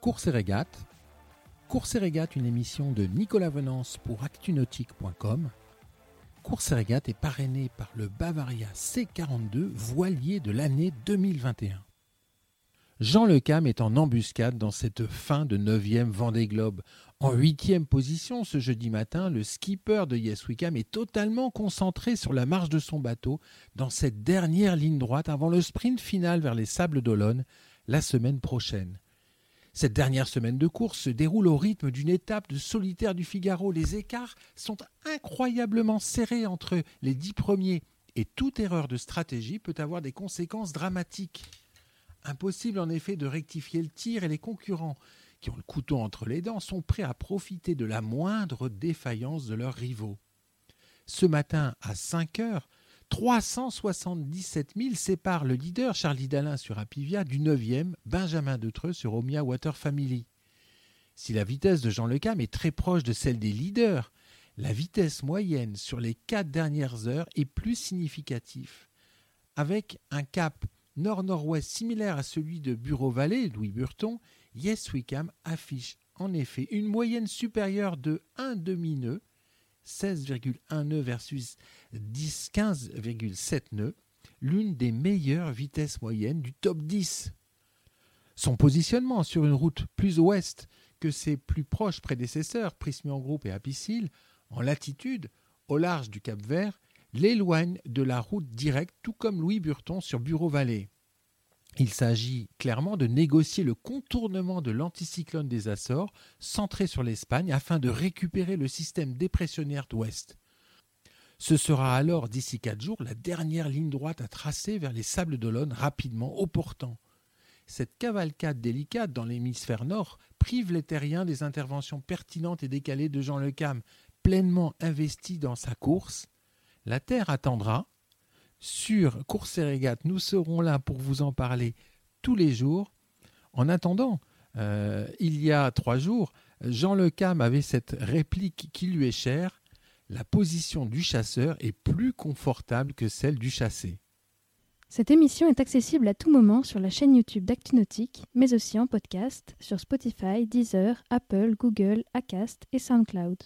Course et régate. Course et régate, une émission de Nicolas Venance pour actunautique.com. Course et régate est parrainée par le Bavaria C42 voilier de l'année 2021. Jean Lecam est en embuscade dans cette fin de 9e Vendée Globe. En 8e position ce jeudi matin, le skipper de Yes Wickham est totalement concentré sur la marche de son bateau dans cette dernière ligne droite avant le sprint final vers les Sables d'Olonne la semaine prochaine. Cette dernière semaine de course se déroule au rythme d'une étape de solitaire du Figaro. Les écarts sont incroyablement serrés entre les dix premiers et toute erreur de stratégie peut avoir des conséquences dramatiques. Impossible en effet de rectifier le tir et les concurrents, qui ont le couteau entre les dents, sont prêts à profiter de la moindre défaillance de leurs rivaux. Ce matin, à 5 heures, 377 000 séparent le leader Charlie Dalin sur Apivia du 9e Benjamin Detreux sur Omia Water Family. Si la vitesse de Jean Lecam est très proche de celle des leaders, la vitesse moyenne sur les quatre dernières heures est plus significative. Avec un cap nord-nord-ouest similaire à celui de Bureau-Vallée, Louis Burton, Yes Wickham affiche en effet une moyenne supérieure de 1 demi-nœud, 16,1 nœuds versus 15,7 nœuds, l'une des meilleures vitesses moyennes du top 10. Son positionnement sur une route plus ouest que ses plus proches prédécesseurs, Prismian Group et Apicil, en latitude, au large du Cap Vert, l'éloigne de la route directe, tout comme Louis Burton sur Bureau-Vallée. Il s'agit clairement de négocier le contournement de l'anticyclone des Açores, centré sur l'Espagne, afin de récupérer le système dépressionnaire d'ouest. Ce sera alors, d'ici quatre jours, la dernière ligne droite à tracer vers les Sables d'Olonne, rapidement au portant. Cette cavalcade délicate dans l'hémisphère nord prive les terriens des interventions pertinentes et décalées de Jean Lecam, pleinement investi dans sa course, la Terre attendra. Sur Course et Régate, nous serons là pour vous en parler tous les jours. En attendant, euh, il y a trois jours, Jean Le Cam avait cette réplique qui lui est chère La position du chasseur est plus confortable que celle du chassé. Cette émission est accessible à tout moment sur la chaîne YouTube d'ActuNautique, mais aussi en podcast sur Spotify, Deezer, Apple, Google, Acast et SoundCloud.